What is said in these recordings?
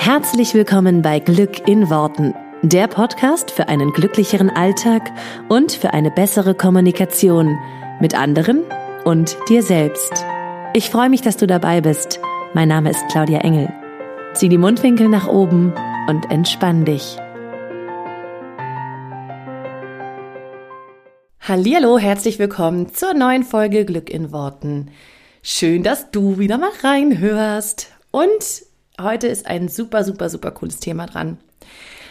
Herzlich willkommen bei Glück in Worten, der Podcast für einen glücklicheren Alltag und für eine bessere Kommunikation mit anderen und dir selbst. Ich freue mich, dass du dabei bist. Mein Name ist Claudia Engel. Zieh die Mundwinkel nach oben und entspann dich. Hallihallo, herzlich willkommen zur neuen Folge Glück in Worten. Schön, dass du wieder mal reinhörst. Und heute ist ein super, super, super cooles Thema dran.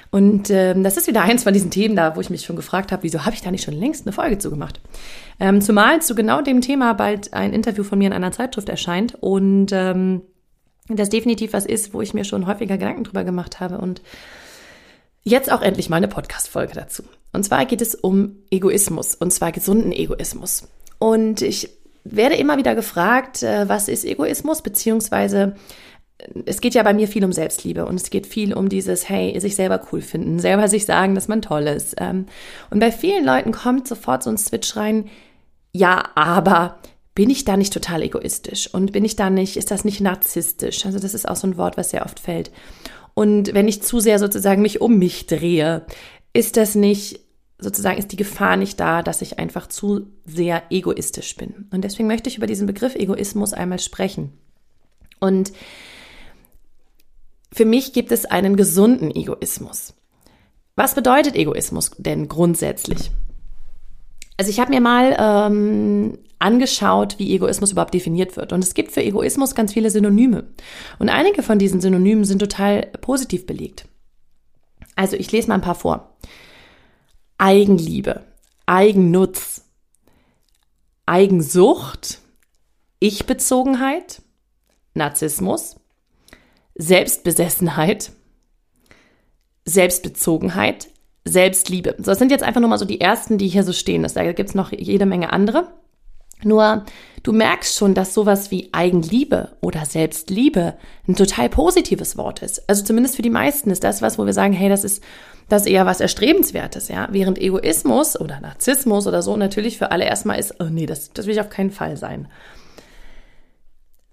Und ähm, das ist wieder eins von diesen Themen da, wo ich mich schon gefragt habe, wieso habe ich da nicht schon längst eine Folge zugemacht? Ähm, zumal zu genau dem Thema bald ein Interview von mir in einer Zeitschrift erscheint und ähm, das definitiv was ist, wo ich mir schon häufiger Gedanken drüber gemacht habe und jetzt auch endlich mal eine Podcast-Folge dazu. Und zwar geht es um Egoismus und zwar gesunden Egoismus. Und ich werde immer wieder gefragt, äh, was ist Egoismus, beziehungsweise es geht ja bei mir viel um Selbstliebe und es geht viel um dieses, hey, sich selber cool finden, selber sich sagen, dass man toll ist. Ähm, und bei vielen Leuten kommt sofort so ein Switch rein, ja, aber bin ich da nicht total egoistisch und bin ich da nicht, ist das nicht narzisstisch? Also das ist auch so ein Wort, was sehr oft fällt. Und wenn ich zu sehr sozusagen mich um mich drehe, ist das nicht sozusagen ist die Gefahr nicht da, dass ich einfach zu sehr egoistisch bin. Und deswegen möchte ich über diesen Begriff Egoismus einmal sprechen. Und für mich gibt es einen gesunden Egoismus. Was bedeutet Egoismus denn grundsätzlich? Also ich habe mir mal ähm, angeschaut, wie Egoismus überhaupt definiert wird. Und es gibt für Egoismus ganz viele Synonyme. Und einige von diesen Synonymen sind total positiv belegt. Also ich lese mal ein paar vor. Eigenliebe, Eigennutz, Eigensucht, Ich-Bezogenheit, Narzissmus, Selbstbesessenheit, Selbstbezogenheit, Selbstliebe. So, das sind jetzt einfach nur mal so die ersten, die hier so stehen. Da gibt es noch jede Menge andere. Nur du merkst schon, dass sowas wie Eigenliebe oder Selbstliebe ein total positives Wort ist. Also zumindest für die meisten ist das was, wo wir sagen, hey, das ist das ist eher was Erstrebenswertes, ja. Während Egoismus oder Narzissmus oder so natürlich für alle erstmal ist, oh nee, das, das will ich auf keinen Fall sein.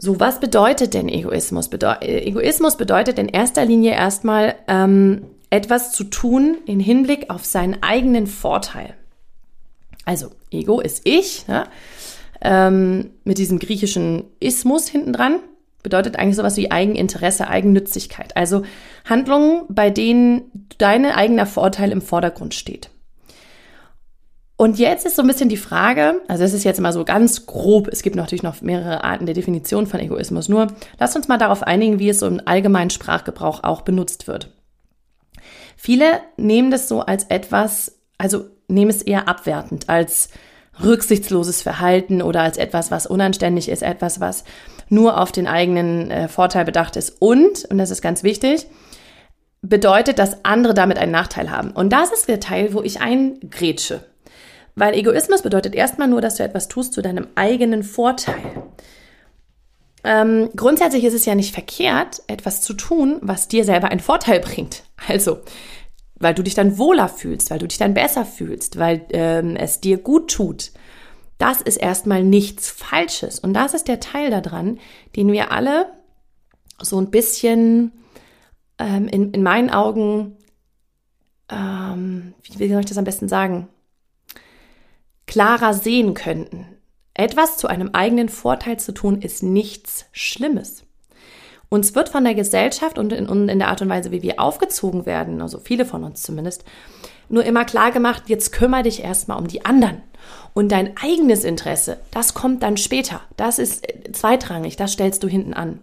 So, was bedeutet denn Egoismus? Bedeu Egoismus bedeutet in erster Linie erstmal ähm, etwas zu tun in Hinblick auf seinen eigenen Vorteil. Also, Ego ist ich, ne? ähm, mit diesem griechischen Ismus hinten dran, bedeutet eigentlich sowas wie Eigeninteresse, Eigennützigkeit. Also Handlungen, bei denen dein eigener Vorteil im Vordergrund steht. Und jetzt ist so ein bisschen die Frage, also es ist jetzt mal so ganz grob, es gibt natürlich noch mehrere Arten der Definition von Egoismus, nur lasst uns mal darauf einigen, wie es so im allgemeinen Sprachgebrauch auch benutzt wird. Viele nehmen das so als etwas, also nehmen es eher abwertend, als rücksichtsloses Verhalten oder als etwas, was unanständig ist, etwas, was nur auf den eigenen äh, Vorteil bedacht ist. Und, und das ist ganz wichtig, bedeutet, dass andere damit einen Nachteil haben. Und das ist der Teil, wo ich eingrätsche. Weil Egoismus bedeutet erstmal nur, dass du etwas tust zu deinem eigenen Vorteil. Ähm, grundsätzlich ist es ja nicht verkehrt, etwas zu tun, was dir selber einen Vorteil bringt. Also, weil du dich dann wohler fühlst, weil du dich dann besser fühlst, weil ähm, es dir gut tut. Das ist erstmal nichts Falsches. Und das ist der Teil daran, den wir alle so ein bisschen ähm, in, in meinen Augen, ähm, wie, wie soll ich das am besten sagen? Klarer sehen könnten. Etwas zu einem eigenen Vorteil zu tun, ist nichts Schlimmes. Uns wird von der Gesellschaft und in, in, der Art und Weise, wie wir aufgezogen werden, also viele von uns zumindest, nur immer klar gemacht, jetzt kümmere dich erstmal um die anderen. Und dein eigenes Interesse, das kommt dann später. Das ist äh, zweitrangig, das stellst du hinten an.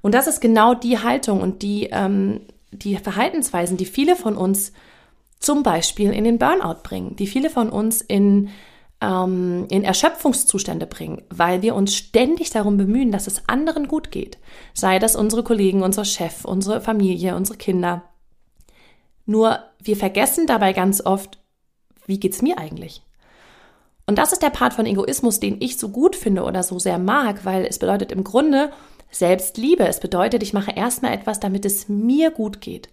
Und das ist genau die Haltung und die, ähm, die Verhaltensweisen, die viele von uns zum Beispiel in den Burnout bringen, die viele von uns in, ähm, in Erschöpfungszustände bringen, weil wir uns ständig darum bemühen, dass es anderen gut geht. Sei das unsere Kollegen, unser Chef, unsere Familie, unsere Kinder. Nur wir vergessen dabei ganz oft, wie geht's mir eigentlich? Und das ist der Part von Egoismus, den ich so gut finde oder so sehr mag, weil es bedeutet im Grunde Selbstliebe. Es bedeutet, ich mache erstmal etwas, damit es mir gut geht.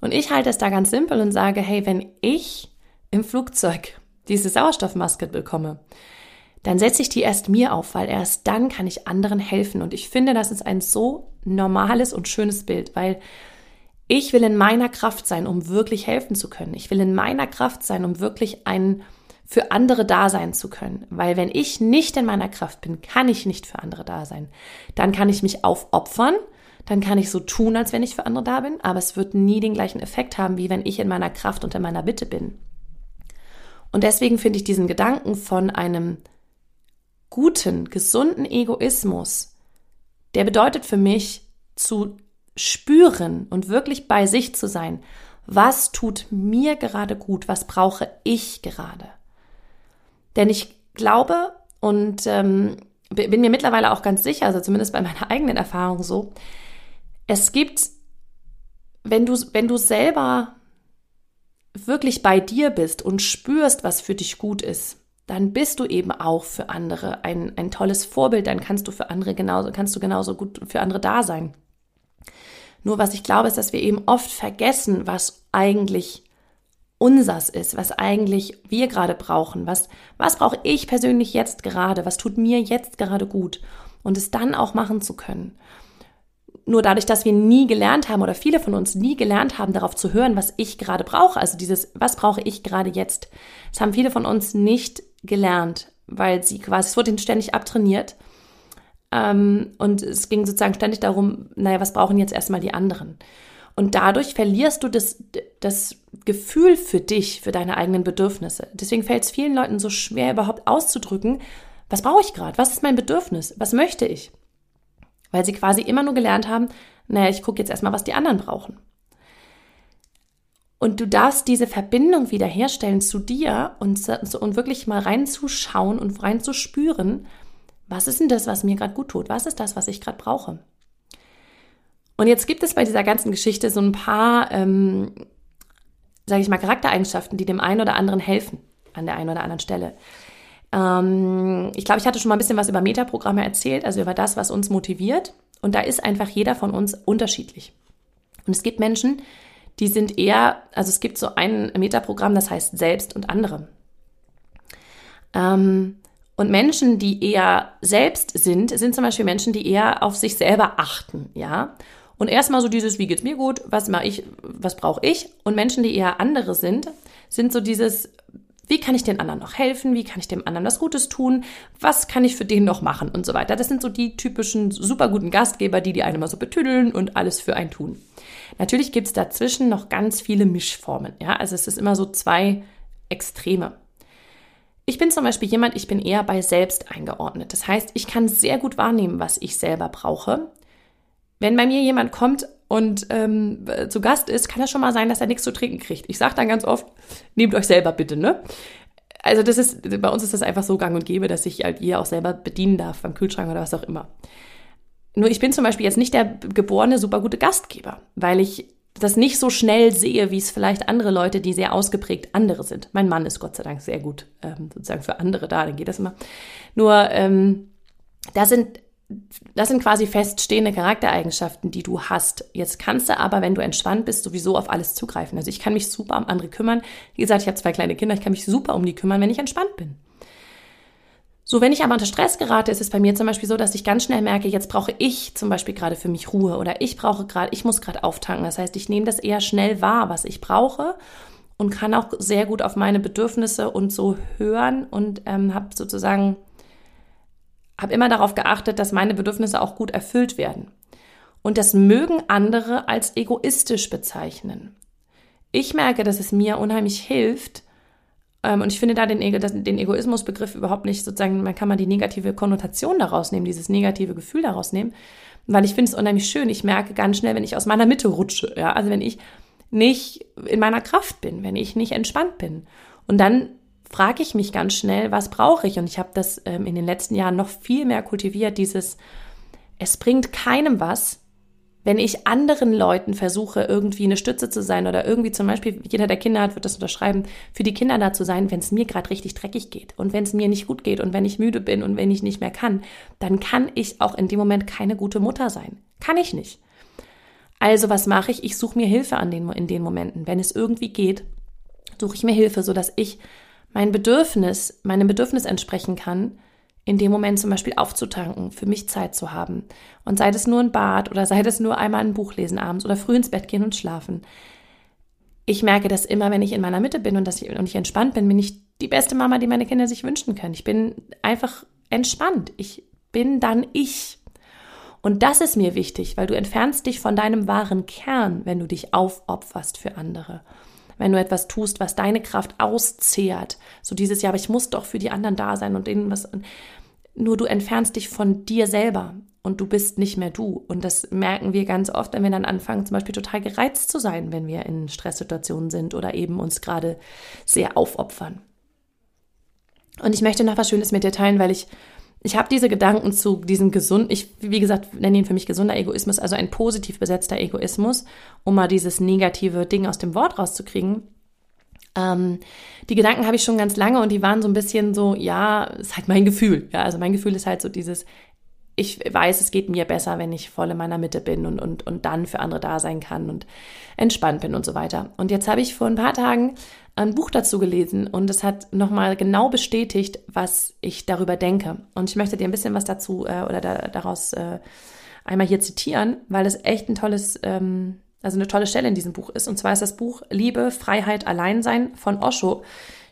Und ich halte es da ganz simpel und sage, hey, wenn ich im Flugzeug diese Sauerstoffmaske bekomme, dann setze ich die erst mir auf, weil erst dann kann ich anderen helfen. Und ich finde, das ist ein so normales und schönes Bild, weil Ich will in meiner Kraft sein, um wirklich helfen zu können. Ich will in meiner Kraft sein, um wirklich ein für andere da sein zu können. Weil wenn ich nicht in meiner Kraft bin, kann ich nicht für andere da sein. Dann kann ich mich aufopfern, dann kann ich so tun, als wenn ich für andere da bin, aber es wird nie den gleichen Effekt haben, wie wenn ich in meiner Kraft und in meiner Bitte bin. Und deswegen finde ich diesen Gedanken von einem guten, gesunden Egoismus, der bedeutet für mich zu spüren und wirklich bei sich zu sein. Was tut mir gerade gut? Was brauche ich gerade? Denn ich glaube und ähm, bin mir mittlerweile auch ganz sicher, also zumindest bei meiner eigenen Erfahrung so, es gibt, wenn du, wenn du selber wirklich bei dir bist und spürst, was für dich gut ist, dann bist du eben auch für andere ein, ein tolles Vorbild, dann kannst du für andere genauso, kannst du genauso gut für andere da sein. Nur was ich glaube, ist, dass wir eben oft vergessen, was eigentlich unsers ist, was eigentlich wir gerade brauchen, was, was brauche ich persönlich jetzt gerade, was tut mir jetzt gerade gut und es dann auch machen zu können. Nur dadurch, dass wir nie gelernt haben oder viele von uns nie gelernt haben, darauf zu hören, was ich gerade brauche, also dieses, was brauche ich gerade jetzt, das haben viele von uns nicht gelernt, weil sie quasi, es wurde ihnen ständig abtrainiert ähm, und es ging sozusagen ständig darum, naja, was brauchen jetzt erstmal die anderen? Und dadurch verlierst du das, das Gefühl für dich, für deine eigenen Bedürfnisse. Deswegen fällt es vielen Leuten so schwer, überhaupt auszudrücken, was brauche ich gerade? Was ist mein Bedürfnis? Was möchte ich? Weil sie quasi immer nur gelernt haben, naja, ich gucke jetzt erstmal, was die anderen brauchen. Und du darfst diese Verbindung wiederherstellen zu dir und, und wirklich mal reinzuschauen und reinzuspüren, was ist denn das, was mir gerade gut tut? Was ist das, was ich gerade brauche? Und jetzt gibt es bei dieser ganzen Geschichte so ein paar, ähm, sage ich mal, Charaktereigenschaften, die dem einen oder anderen helfen an der einen oder anderen Stelle. Ähm, ich glaube, ich hatte schon mal ein bisschen was über Metaprogramme erzählt, also über das, was uns motiviert. Und da ist einfach jeder von uns unterschiedlich. Und es gibt Menschen, die sind eher, also es gibt so ein Metaprogramm, das heißt Selbst und andere. Ähm, und Menschen, die eher selbst sind, sind zum Beispiel Menschen, die eher auf sich selber achten, ja. Und erstmal so dieses, wie geht's mir gut, was mache ich, was brauche ich? Und Menschen, die eher andere sind, sind so dieses, wie kann ich den anderen noch helfen? Wie kann ich dem anderen was Gutes tun? Was kann ich für den noch machen? Und so weiter. Das sind so die typischen super guten Gastgeber, die die einen mal so betüdeln und alles für einen tun. Natürlich gibt's dazwischen noch ganz viele Mischformen. Ja, also es ist immer so zwei Extreme. Ich bin zum Beispiel jemand, ich bin eher bei selbst eingeordnet. Das heißt, ich kann sehr gut wahrnehmen, was ich selber brauche. Wenn bei mir jemand kommt und ähm, zu Gast ist, kann es schon mal sein, dass er nichts zu trinken kriegt. Ich sage dann ganz oft, nehmt euch selber bitte, ne? Also das ist, bei uns ist das einfach so gang und gäbe, dass ich halt ihr auch selber bedienen darf, beim Kühlschrank oder was auch immer. Nur ich bin zum Beispiel jetzt nicht der geborene super gute Gastgeber, weil ich das nicht so schnell sehe, wie es vielleicht andere Leute, die sehr ausgeprägt andere sind. Mein Mann ist Gott sei Dank sehr gut ähm, sozusagen für andere da, dann geht das immer. Nur ähm, da sind das sind quasi feststehende Charaktereigenschaften, die du hast. Jetzt kannst du aber, wenn du entspannt bist, sowieso auf alles zugreifen. Also ich kann mich super um andere kümmern. Wie gesagt, ich habe zwei kleine Kinder, ich kann mich super um die kümmern, wenn ich entspannt bin. So, wenn ich aber unter Stress gerate, ist es bei mir zum Beispiel so, dass ich ganz schnell merke, jetzt brauche ich zum Beispiel gerade für mich Ruhe oder ich brauche gerade, ich muss gerade auftanken. Das heißt, ich nehme das eher schnell wahr, was ich brauche und kann auch sehr gut auf meine Bedürfnisse und so hören und ähm, habe sozusagen habe immer darauf geachtet, dass meine Bedürfnisse auch gut erfüllt werden. Und das mögen andere als egoistisch bezeichnen. Ich merke, dass es mir unheimlich hilft, ähm, und ich finde da den, den Egoismusbegriff überhaupt nicht sozusagen, man kann mal die negative Konnotation daraus nehmen, dieses negative Gefühl daraus nehmen, weil ich finde es unheimlich schön. Ich merke ganz schnell, wenn ich aus meiner Mitte rutsche, ja, also wenn ich nicht in meiner Kraft bin, wenn ich nicht entspannt bin. Und dann frage ich mich ganz schnell, was brauche ich? Und ich habe das ähm, in den letzten Jahren noch viel mehr kultiviert, dieses, es bringt keinem was, wenn ich anderen Leuten versuche, irgendwie eine Stütze zu sein oder irgendwie zum Beispiel, jeder, der Kinder hat, wird das unterschreiben, für die Kinder da zu sein, wenn es mir gerade richtig dreckig geht und wenn es mir nicht gut geht und wenn ich müde bin und wenn ich nicht mehr kann, dann kann ich auch in dem Moment keine gute Mutter sein. Kann ich nicht. Also was mache ich? Ich suche mir Hilfe an den, in den Momenten. Wenn es irgendwie geht, suche ich mir Hilfe, sodass ich mein Bedürfnis, meinem Bedürfnis entsprechen kann, in dem Moment zum Beispiel aufzutanken, für mich Zeit zu haben. Und sei es nur ein Bad oder sei es nur einmal ein Buch lesen abends oder früh ins Bett gehen und schlafen. Ich merke dass immer, wenn ich in meiner Mitte bin und, dass ich, und ich entspannt bin, bin ich die beste Mama, die meine Kinder sich wünschen können. Ich bin einfach entspannt. Ich bin dann ich. Und das ist mir wichtig, weil du entfernst dich von deinem wahren Kern, wenn du dich aufopferst für andere wenn du etwas tust, was deine Kraft auszehrt. So dieses Jahr, aber ich muss doch für die anderen da sein und denen was. Nur du entfernst dich von dir selber und du bist nicht mehr du. Und das merken wir ganz oft, wenn wir dann anfangen, zum Beispiel total gereizt zu sein, wenn wir in Stresssituationen sind oder eben uns gerade sehr aufopfern. Und ich möchte noch was Schönes mit dir teilen, weil ich ich habe diese Gedanken zu diesem gesund, ich, wie gesagt, nenne ihn für mich gesunder Egoismus, also ein positiv besetzter Egoismus, um mal dieses negative Ding aus dem Wort rauszukriegen. Ähm, die Gedanken habe ich schon ganz lange und die waren so ein bisschen so, ja, ist halt mein Gefühl. Ja, also mein Gefühl ist halt so dieses, ich weiß, es geht mir besser, wenn ich voll in meiner Mitte bin und, und, und dann für andere da sein kann und entspannt bin und so weiter. Und jetzt habe ich vor ein paar Tagen ein Buch dazu gelesen und es hat nochmal genau bestätigt, was ich darüber denke. Und ich möchte dir ein bisschen was dazu äh, oder da, daraus äh, einmal hier zitieren, weil es echt ein tolles, ähm, also eine tolle Stelle in diesem Buch ist. Und zwar ist das Buch Liebe, Freiheit, Alleinsein von Osho.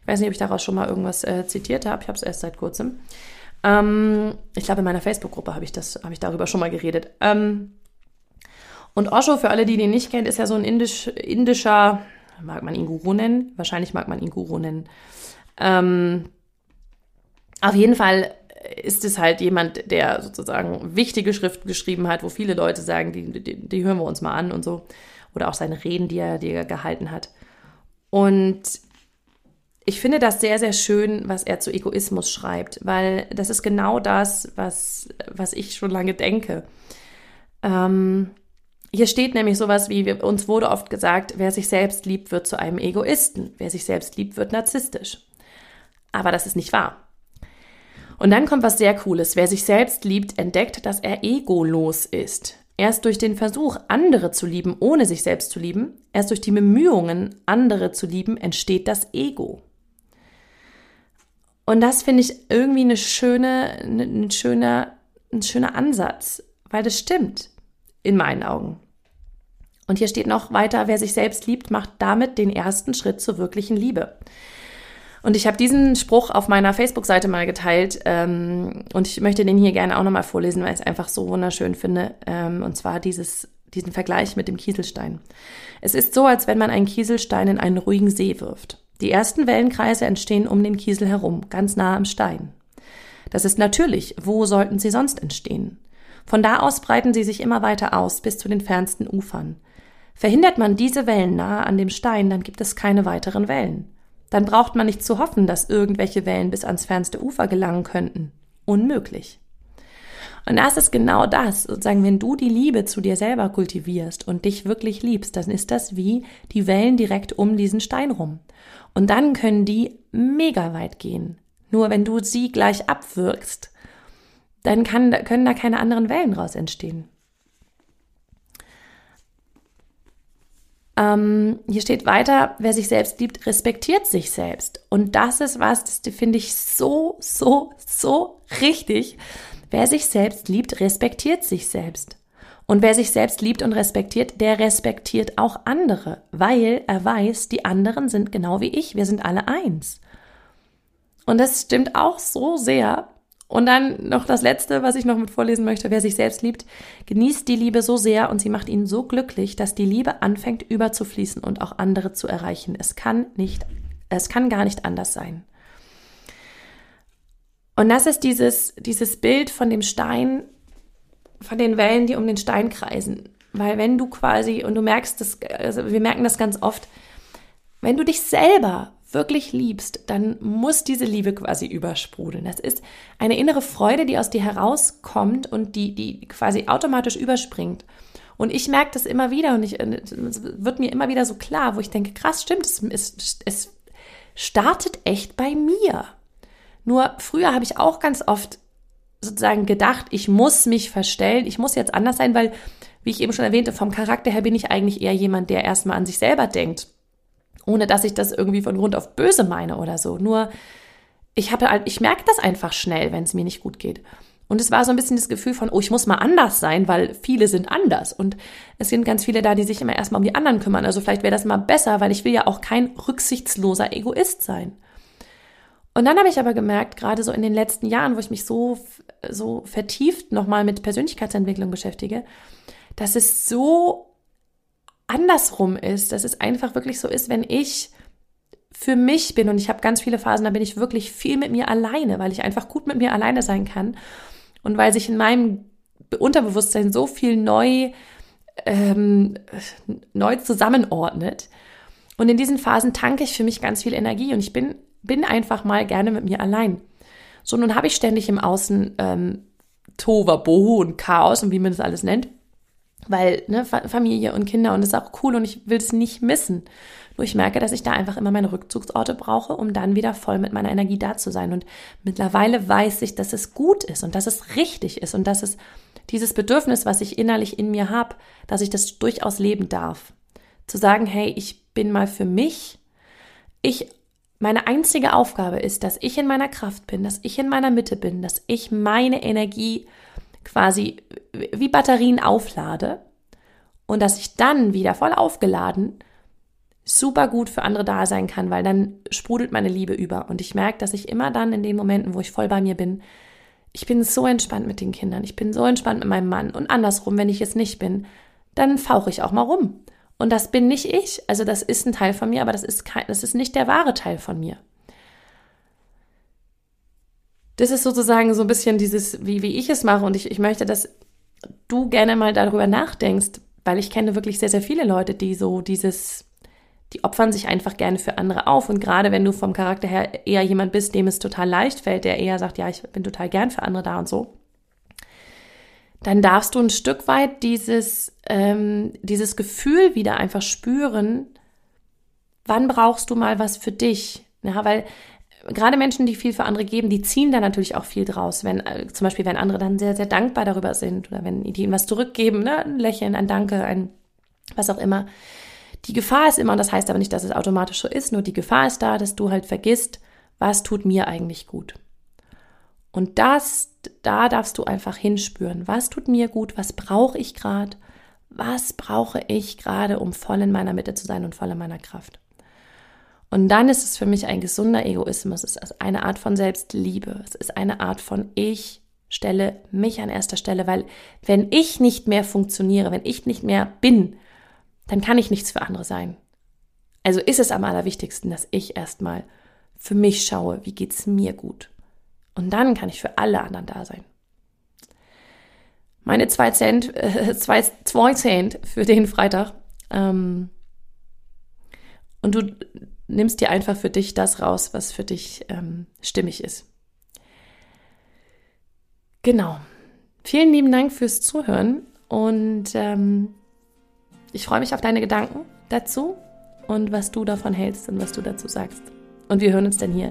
Ich weiß nicht, ob ich daraus schon mal irgendwas äh, zitiert habe. Ich habe es erst seit kurzem. Ähm, ich glaube, in meiner Facebook-Gruppe habe ich das, habe ich darüber schon mal geredet. Ähm, und Osho, für alle, die den nicht kennen, ist ja so ein indisch, indischer mag man ihn Guru nennen? Wahrscheinlich mag man ihn Guru nennen. Ähm, auf jeden Fall ist es halt jemand, der sozusagen wichtige Schriften geschrieben hat, wo viele Leute sagen, die, die, die hören wir uns mal an und so. Oder auch seine Reden, die er, die er gehalten hat. Und ich finde das sehr, sehr schön, was er zu Egoismus schreibt, weil das ist genau das, was, was ich schon lange denke. Ähm, hier steht nämlich sowas wie, uns wurde oft gesagt, wer sich selbst liebt, wird zu einem Egoisten. Wer sich selbst liebt, wird narzisstisch. Aber das ist nicht wahr. Und dann kommt was sehr Cooles. Wer sich selbst liebt, entdeckt, dass er egolos ist. Erst durch den Versuch, andere zu lieben, ohne sich selbst zu lieben, erst durch die Bemühungen, andere zu lieben, entsteht das Ego. Und das finde ich irgendwie eine schöne, ein schöner, ein schöner Ansatz, weil das stimmt in meinen Augen. Und hier steht noch weiter, wer sich selbst liebt, macht damit den ersten Schritt zur wirklichen Liebe. Und ich habe diesen Spruch auf meiner Facebook-Seite mal geteilt ähm, und ich möchte den hier gerne auch nochmal vorlesen, weil ich es einfach so wunderschön finde. Ähm, und zwar dieses, diesen Vergleich mit dem Kieselstein. Es ist so, als wenn man einen Kieselstein in einen ruhigen See wirft. Die ersten Wellenkreise entstehen um den Kiesel herum, ganz nah am Stein. Das ist natürlich. Wo sollten sie sonst entstehen? Von da aus breiten sie sich immer weiter aus bis zu den fernsten Ufern. Verhindert man diese Wellen nahe an dem Stein, dann gibt es keine weiteren Wellen. Dann braucht man nicht zu hoffen, dass irgendwelche Wellen bis ans fernste Ufer gelangen könnten. Unmöglich. Und das ist genau das, sozusagen, wenn du die Liebe zu dir selber kultivierst und dich wirklich liebst, dann ist das wie die Wellen direkt um diesen Stein rum. Und dann können die mega weit gehen. Nur wenn du sie gleich abwirkst, dann kann, können da keine anderen Wellen raus entstehen. Ähm, hier steht weiter, wer sich selbst liebt, respektiert sich selbst. Und das ist was, das finde ich so, so, so richtig. Wer sich selbst liebt, respektiert sich selbst. Und wer sich selbst liebt und respektiert, der respektiert auch andere, weil er weiß, die anderen sind genau wie ich, wir sind alle eins. Und das stimmt auch so sehr, und dann noch das Letzte, was ich noch mit vorlesen möchte. Wer sich selbst liebt, genießt die Liebe so sehr und sie macht ihn so glücklich, dass die Liebe anfängt überzufließen und auch andere zu erreichen. Es kann nicht, es kann gar nicht anders sein. Und das ist dieses, dieses Bild von dem Stein, von den Wellen, die um den Stein kreisen. Weil wenn du quasi, und du merkst das, also wir merken das ganz oft, wenn du dich selber wirklich liebst, dann muss diese Liebe quasi übersprudeln. Das ist eine innere Freude, die aus dir herauskommt und die, die quasi automatisch überspringt. Und ich merke das immer wieder und ich, es wird mir immer wieder so klar, wo ich denke, krass, stimmt, es, es, es startet echt bei mir. Nur früher habe ich auch ganz oft sozusagen gedacht, ich muss mich verstellen, ich muss jetzt anders sein, weil, wie ich eben schon erwähnte, vom Charakter her bin ich eigentlich eher jemand, der erstmal an sich selber denkt ohne dass ich das irgendwie von Grund auf böse meine oder so. Nur ich habe halt, ich merke das einfach schnell, wenn es mir nicht gut geht. Und es war so ein bisschen das Gefühl von, oh, ich muss mal anders sein, weil viele sind anders. Und es sind ganz viele da, die sich immer erstmal um die anderen kümmern. Also vielleicht wäre das mal besser, weil ich will ja auch kein rücksichtsloser Egoist sein. Und dann habe ich aber gemerkt, gerade so in den letzten Jahren, wo ich mich so, so vertieft nochmal mit Persönlichkeitsentwicklung beschäftige, dass es so andersrum ist, dass es einfach wirklich so ist, wenn ich für mich bin und ich habe ganz viele Phasen, da bin ich wirklich viel mit mir alleine, weil ich einfach gut mit mir alleine sein kann und weil sich in meinem Unterbewusstsein so viel neu, ähm, neu zusammenordnet. Und in diesen Phasen tanke ich für mich ganz viel Energie und ich bin, bin einfach mal gerne mit mir allein. So, nun habe ich ständig im Außen ähm, Tova, Bohu und Chaos und wie man das alles nennt. Weil, ne, Familie und Kinder und das ist auch cool und ich will es nicht missen. Nur ich merke, dass ich da einfach immer meine Rückzugsorte brauche, um dann wieder voll mit meiner Energie da zu sein. Und mittlerweile weiß ich, dass es gut ist und dass es richtig ist und dass es dieses Bedürfnis, was ich innerlich in mir habe, dass ich das durchaus leben darf. Zu sagen, hey, ich bin mal für mich. Ich, meine einzige Aufgabe ist, dass ich in meiner Kraft bin, dass ich in meiner Mitte bin, dass ich meine Energie quasi wie Batterien auflade und dass ich dann wieder voll aufgeladen super gut für andere da sein kann, weil dann sprudelt meine Liebe über. Und ich merke, dass ich immer dann in den Momenten, wo ich voll bei mir bin, ich bin so entspannt mit den Kindern, ich bin so entspannt mit meinem Mann. Und andersrum, wenn ich es nicht bin, dann fauche ich auch mal rum. Und das bin nicht ich. Also das ist ein Teil von mir, aber das ist, kein, das ist nicht der wahre Teil von mir. Das ist sozusagen so ein bisschen dieses, wie, wie ich es mache. Und ich, ich möchte, dass du gerne mal darüber nachdenkst, weil ich kenne wirklich sehr, sehr viele Leute, die so dieses die opfern sich einfach gerne für andere auf. Und gerade wenn du vom Charakter her eher jemand bist, dem es total leicht fällt, der eher sagt, ja, ich bin total gern für andere da und so, dann darfst du ein Stück weit dieses, ähm, dieses Gefühl wieder einfach spüren, wann brauchst du mal was für dich? Ja, weil gerade Menschen, die viel für andere geben, die ziehen da natürlich auch viel draus. Wenn, äh, zum Beispiel, wenn andere dann sehr, sehr dankbar darüber sind oder wenn die ihnen was zurückgeben, ne? ein Lächeln, ein Danke, ein was auch immer die Gefahr ist immer, und das heißt aber nicht, dass es automatisch so ist, nur die Gefahr ist da, dass du halt vergisst, was tut mir eigentlich gut. Und das, da darfst du einfach hinspüren, was tut mir gut, was brauche ich gerade, was brauche ich gerade, um voll in meiner Mitte zu sein und voll in meiner Kraft. Und dann ist es für mich ein gesunder Egoismus. Es ist eine Art von Selbstliebe. Es ist eine Art von ich stelle mich an erster Stelle, weil wenn ich nicht mehr funktioniere, wenn ich nicht mehr bin, dann kann ich nichts für andere sein. Also ist es am allerwichtigsten, dass ich erstmal für mich schaue, wie geht's mir gut. Und dann kann ich für alle anderen da sein. Meine zwei Cent, äh, zwei, zwei Cent für den Freitag. Ähm, und du nimmst dir einfach für dich das raus, was für dich ähm, stimmig ist. Genau. Vielen lieben Dank fürs Zuhören und ähm, ich freue mich auf deine Gedanken dazu und was du davon hältst und was du dazu sagst. Und wir hören uns dann hier